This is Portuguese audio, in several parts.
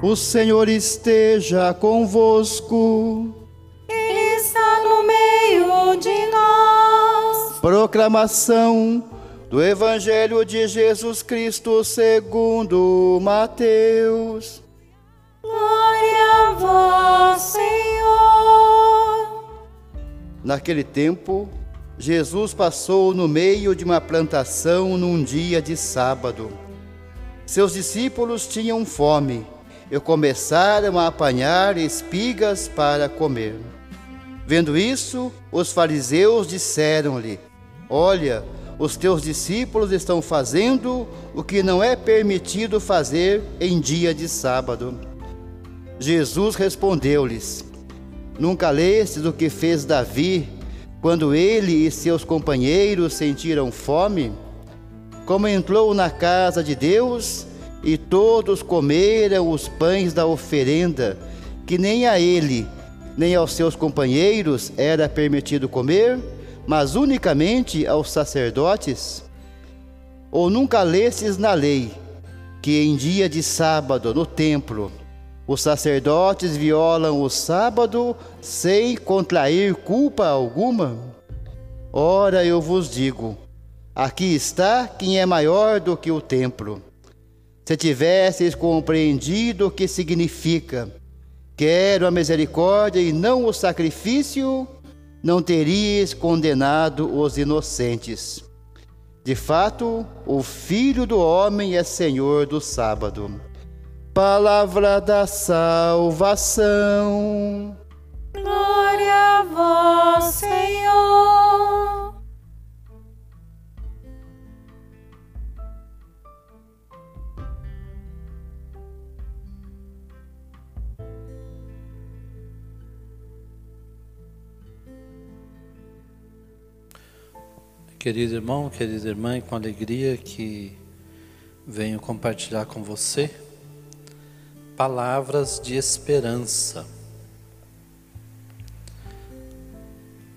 O Senhor esteja convosco. Ele está no meio de nós. Proclamação do Evangelho de Jesus Cristo segundo Mateus. Glória a vós, Senhor. Naquele tempo, Jesus passou no meio de uma plantação num dia de sábado. Seus discípulos tinham fome e começaram a apanhar espigas para comer. Vendo isso, os fariseus disseram-lhe: Olha, os teus discípulos estão fazendo o que não é permitido fazer em dia de sábado. Jesus respondeu-lhes: Nunca lestes o que fez Davi quando ele e seus companheiros sentiram fome? Como entrou na casa de Deus e todos comeram os pães da oferenda, que nem a ele, nem aos seus companheiros era permitido comer, mas unicamente aos sacerdotes? Ou nunca lestes na lei que em dia de sábado no templo os sacerdotes violam o sábado sem contrair culpa alguma? Ora, eu vos digo: aqui está quem é maior do que o templo. Se tivesseis compreendido o que significa, quero a misericórdia e não o sacrifício, não teríeis condenado os inocentes. De fato, o Filho do Homem é Senhor do sábado. Palavra da salvação. Glória a vós, Senhor. Querido irmão, querida irmã, com alegria que venho compartilhar com você palavras de esperança.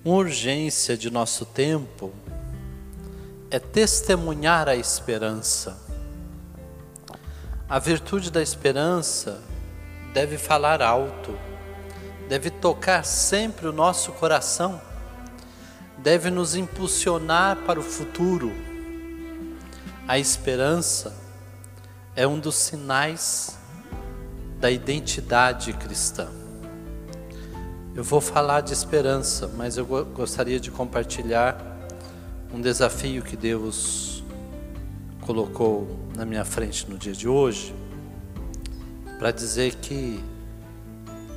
Uma urgência de nosso tempo é testemunhar a esperança. A virtude da esperança deve falar alto, deve tocar sempre o nosso coração deve nos impulsionar para o futuro. A esperança é um dos sinais da identidade cristã. Eu vou falar de esperança, mas eu gostaria de compartilhar um desafio que Deus colocou na minha frente no dia de hoje, para dizer que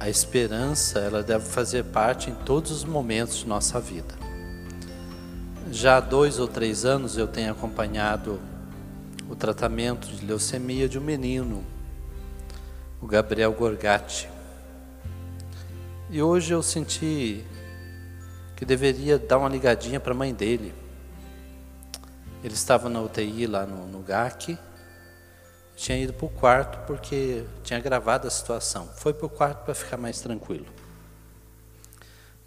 a esperança ela deve fazer parte em todos os momentos de nossa vida. Já há dois ou três anos eu tenho acompanhado o tratamento de leucemia de um menino, o Gabriel Gorgatti. E hoje eu senti que deveria dar uma ligadinha para a mãe dele. Ele estava na UTI lá no, no GAC, tinha ido para o quarto porque tinha agravado a situação. Foi para o quarto para ficar mais tranquilo.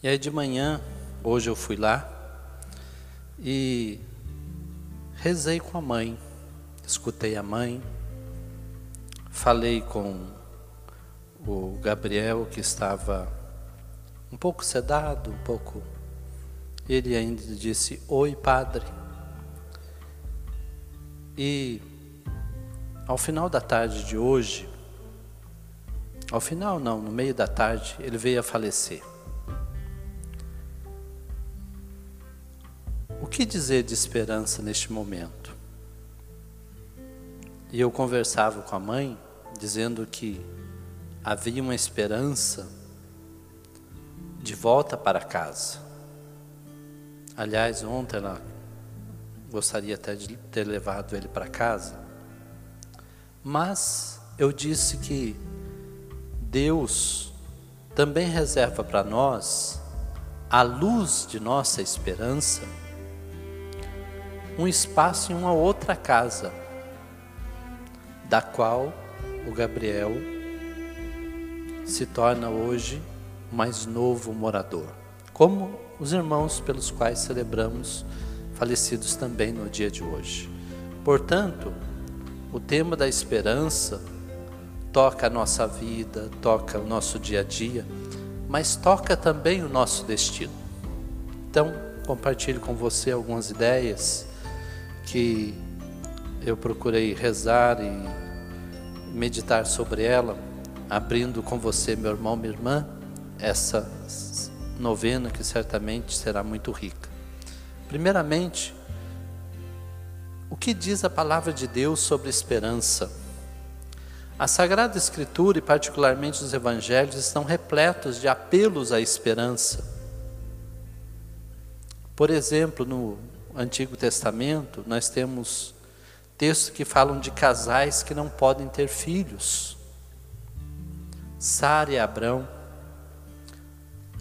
E aí de manhã, hoje eu fui lá, e rezei com a mãe, escutei a mãe, falei com o Gabriel que estava um pouco sedado, um pouco. Ele ainda disse: Oi, padre. E ao final da tarde de hoje, ao final não, no meio da tarde, ele veio a falecer. O que dizer de esperança neste momento? E eu conversava com a mãe, dizendo que havia uma esperança de volta para casa. Aliás, ontem ela gostaria até de ter levado ele para casa, mas eu disse que Deus também reserva para nós a luz de nossa esperança um espaço em uma outra casa, da qual o Gabriel se torna hoje mais novo morador, como os irmãos pelos quais celebramos falecidos também no dia de hoje. Portanto, o tema da esperança toca a nossa vida, toca o nosso dia a dia, mas toca também o nosso destino. Então, compartilho com você algumas ideias que eu procurei rezar e meditar sobre ela, abrindo com você, meu irmão, minha irmã, essa novena que certamente será muito rica. Primeiramente, o que diz a palavra de Deus sobre esperança? A Sagrada Escritura, e particularmente os Evangelhos, estão repletos de apelos à esperança. Por exemplo, no Antigo Testamento, nós temos textos que falam de casais que não podem ter filhos. Sara e Abrão,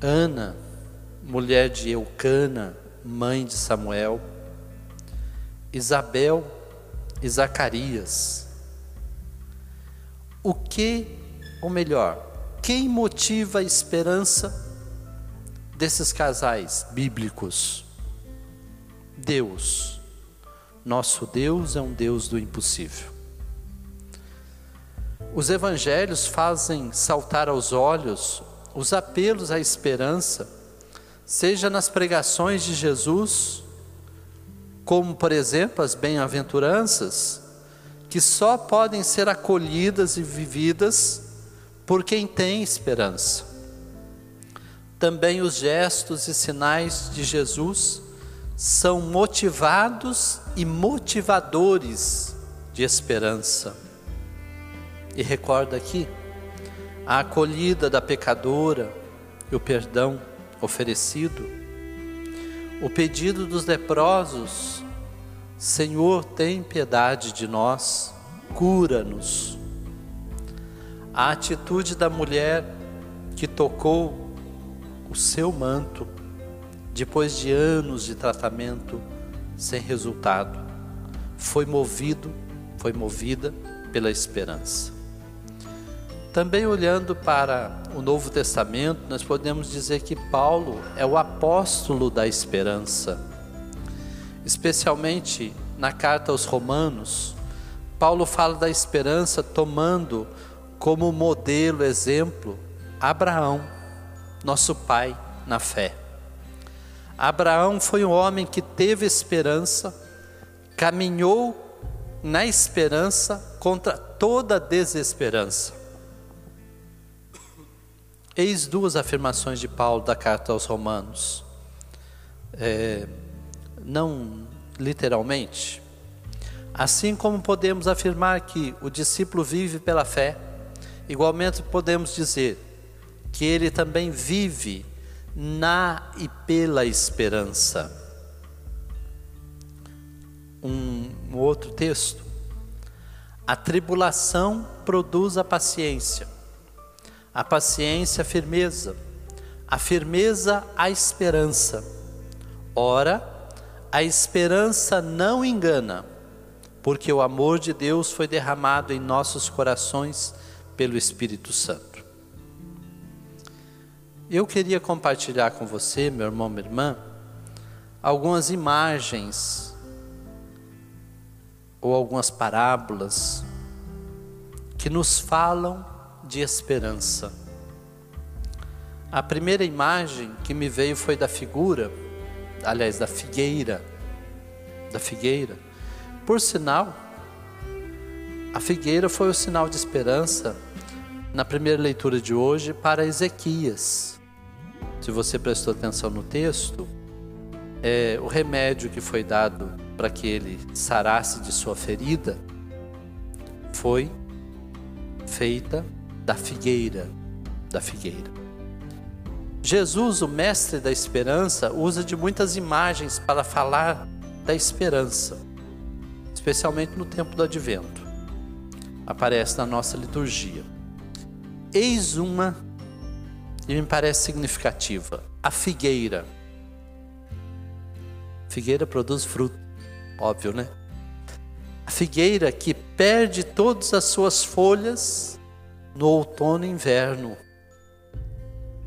Ana, mulher de Eucana, mãe de Samuel, Isabel e Zacarias. O que, ou melhor, quem motiva a esperança desses casais bíblicos? Deus. Nosso Deus é um Deus do impossível. Os evangelhos fazem saltar aos olhos os apelos à esperança, seja nas pregações de Jesus, como por exemplo as bem-aventuranças, que só podem ser acolhidas e vividas por quem tem esperança. Também os gestos e sinais de Jesus são motivados e motivadores de esperança. E recorda aqui a acolhida da pecadora e o perdão oferecido, o pedido dos leprosos: Senhor, tem piedade de nós, cura-nos. A atitude da mulher que tocou o seu manto depois de anos de tratamento sem resultado, foi movido, foi movida pela esperança. Também olhando para o Novo Testamento, nós podemos dizer que Paulo é o apóstolo da esperança. Especialmente na carta aos Romanos, Paulo fala da esperança tomando como modelo, exemplo, Abraão, nosso pai na fé. Abraão foi um homem que teve esperança, caminhou na esperança contra toda desesperança. Eis duas afirmações de Paulo da carta aos Romanos. É, não literalmente. Assim como podemos afirmar que o discípulo vive pela fé, igualmente podemos dizer que ele também vive na e pela esperança. Um, um outro texto. A tribulação produz a paciência, a paciência a firmeza, a firmeza a esperança. Ora, a esperança não engana, porque o amor de Deus foi derramado em nossos corações pelo Espírito Santo. Eu queria compartilhar com você, meu irmão, minha irmã, algumas imagens ou algumas parábolas que nos falam de esperança. A primeira imagem que me veio foi da figura, aliás, da figueira, da figueira. Por sinal, a figueira foi o sinal de esperança na primeira leitura de hoje para Ezequias se você prestou atenção no texto, é, o remédio que foi dado para que ele sarasse de sua ferida foi feita da figueira, da figueira. Jesus, o mestre da esperança, usa de muitas imagens para falar da esperança, especialmente no tempo do advento. Aparece na nossa liturgia. Eis uma e me parece significativa. A figueira. Figueira produz fruto, óbvio, né? A figueira que perde todas as suas folhas no outono e inverno,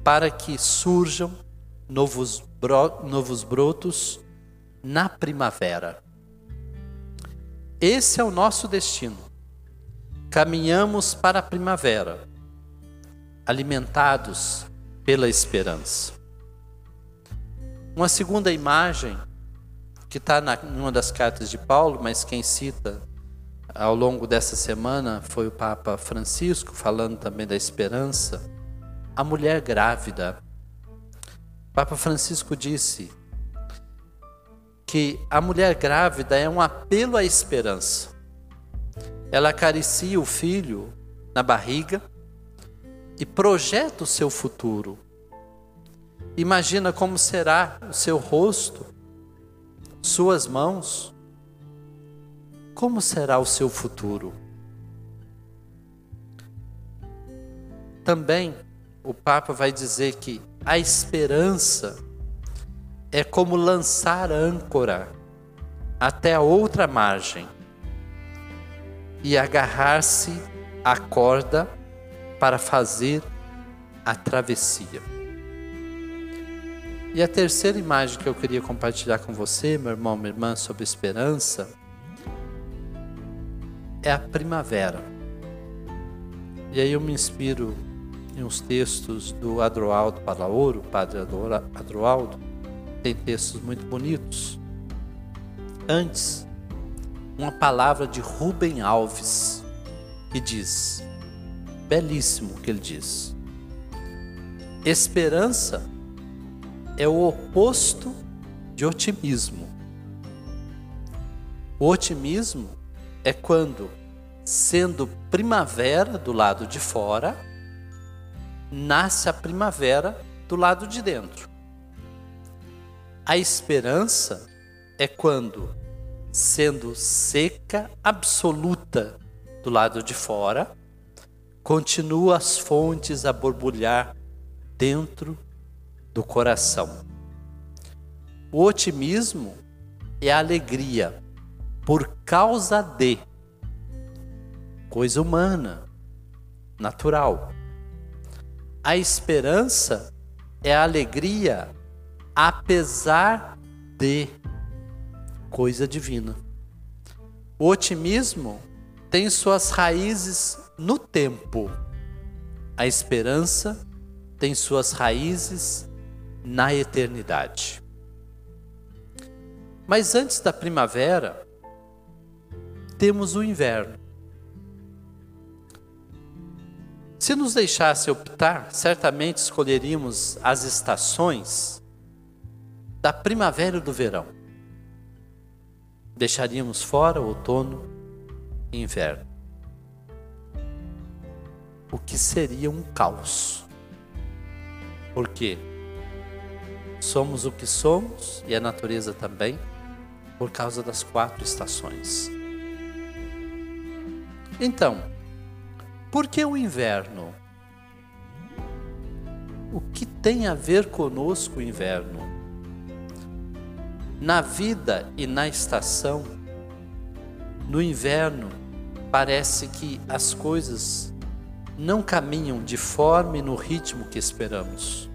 para que surjam novos, bro novos brotos na primavera. Esse é o nosso destino. caminhamos para a primavera, alimentados pela esperança. Uma segunda imagem, que está em uma das cartas de Paulo, mas quem cita ao longo dessa semana foi o Papa Francisco, falando também da esperança, a mulher grávida. O Papa Francisco disse que a mulher grávida é um apelo à esperança. Ela acaricia o filho na barriga e projeta o seu futuro. Imagina como será o seu rosto, suas mãos. Como será o seu futuro? Também o Papa vai dizer que a esperança é como lançar âncora até a outra margem e agarrar-se à corda para fazer a travessia. E a terceira imagem que eu queria compartilhar com você, meu irmão, minha irmã, sobre esperança, é a primavera. E aí eu me inspiro em uns textos do Adroaldo Palaoro, padre Adroaldo, tem textos muito bonitos. Antes, uma palavra de Rubem Alves, que diz, belíssimo que ele diz, esperança é o oposto de otimismo. O otimismo é quando, sendo primavera do lado de fora, nasce a primavera do lado de dentro. A esperança é quando, sendo seca absoluta do lado de fora, continua as fontes a borbulhar dentro do coração. O otimismo é a alegria por causa de coisa humana, natural. A esperança é a alegria apesar de coisa divina. O otimismo tem suas raízes no tempo. A esperança tem suas raízes na eternidade. Mas antes da primavera, temos o inverno. Se nos deixasse optar, certamente escolheríamos as estações da primavera e do verão. Deixaríamos fora outono e inverno. O que seria um caos. Porque somos o que somos e a natureza também por causa das quatro estações. Então, por que o inverno? O que tem a ver conosco o inverno? Na vida e na estação, no inverno, parece que as coisas não caminham de forma e no ritmo que esperamos.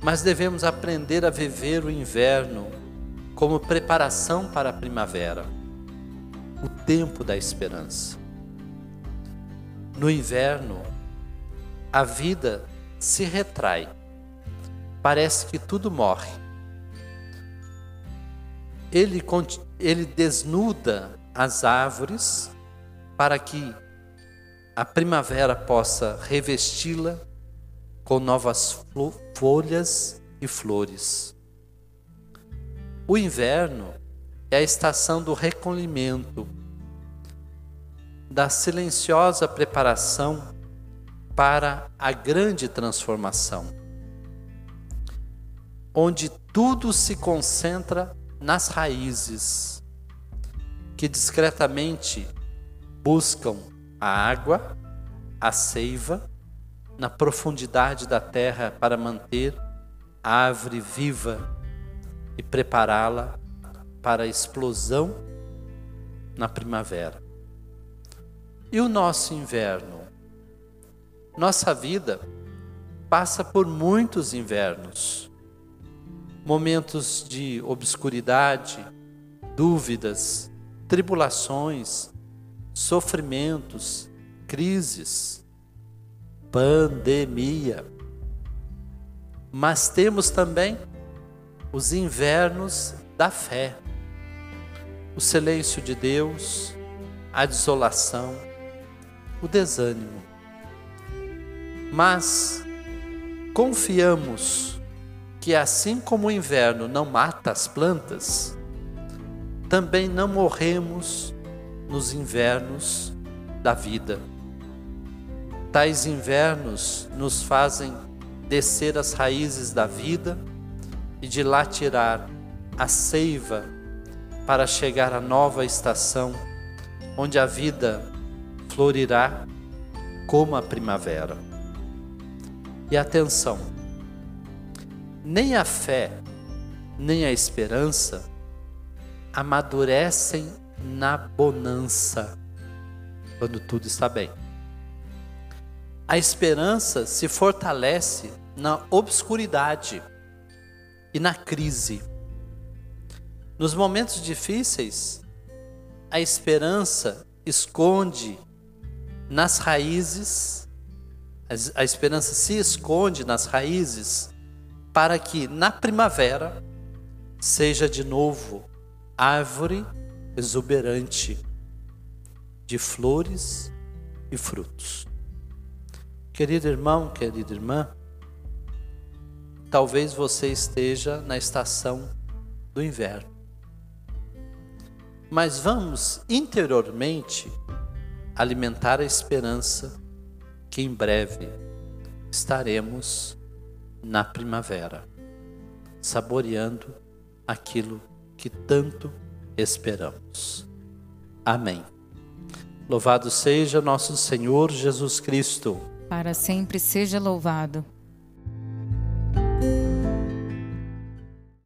Mas devemos aprender a viver o inverno como preparação para a primavera, o tempo da esperança. No inverno, a vida se retrai, parece que tudo morre ele, ele desnuda as árvores para que a primavera possa revesti-la com novas folhas e flores. O inverno é a estação do recolhimento, da silenciosa preparação para a grande transformação, onde tudo se concentra nas raízes, que discretamente buscam a água, a seiva, na profundidade da terra para manter a árvore viva e prepará-la para a explosão na primavera. E o nosso inverno? Nossa vida passa por muitos invernos momentos de obscuridade, dúvidas, tribulações, sofrimentos, crises, pandemia. Mas temos também os invernos da fé, o silêncio de Deus, a desolação, o desânimo. Mas confiamos que assim como o inverno não mata as plantas, também não morremos nos invernos da vida. Tais invernos nos fazem descer as raízes da vida e de lá tirar a seiva para chegar à nova estação, onde a vida florirá como a primavera. E atenção, nem a fé, nem a esperança amadurecem na bonança, quando tudo está bem. A esperança se fortalece na obscuridade e na crise. Nos momentos difíceis, a esperança esconde nas raízes, a esperança se esconde nas raízes, para que na primavera seja de novo árvore exuberante de flores e frutos. Querido irmão, querida irmã, talvez você esteja na estação do inverno mas vamos interiormente alimentar a esperança que em breve estaremos na primavera, saboreando aquilo que tanto esperamos. Amém. Louvado seja nosso Senhor Jesus Cristo. Para sempre seja louvado.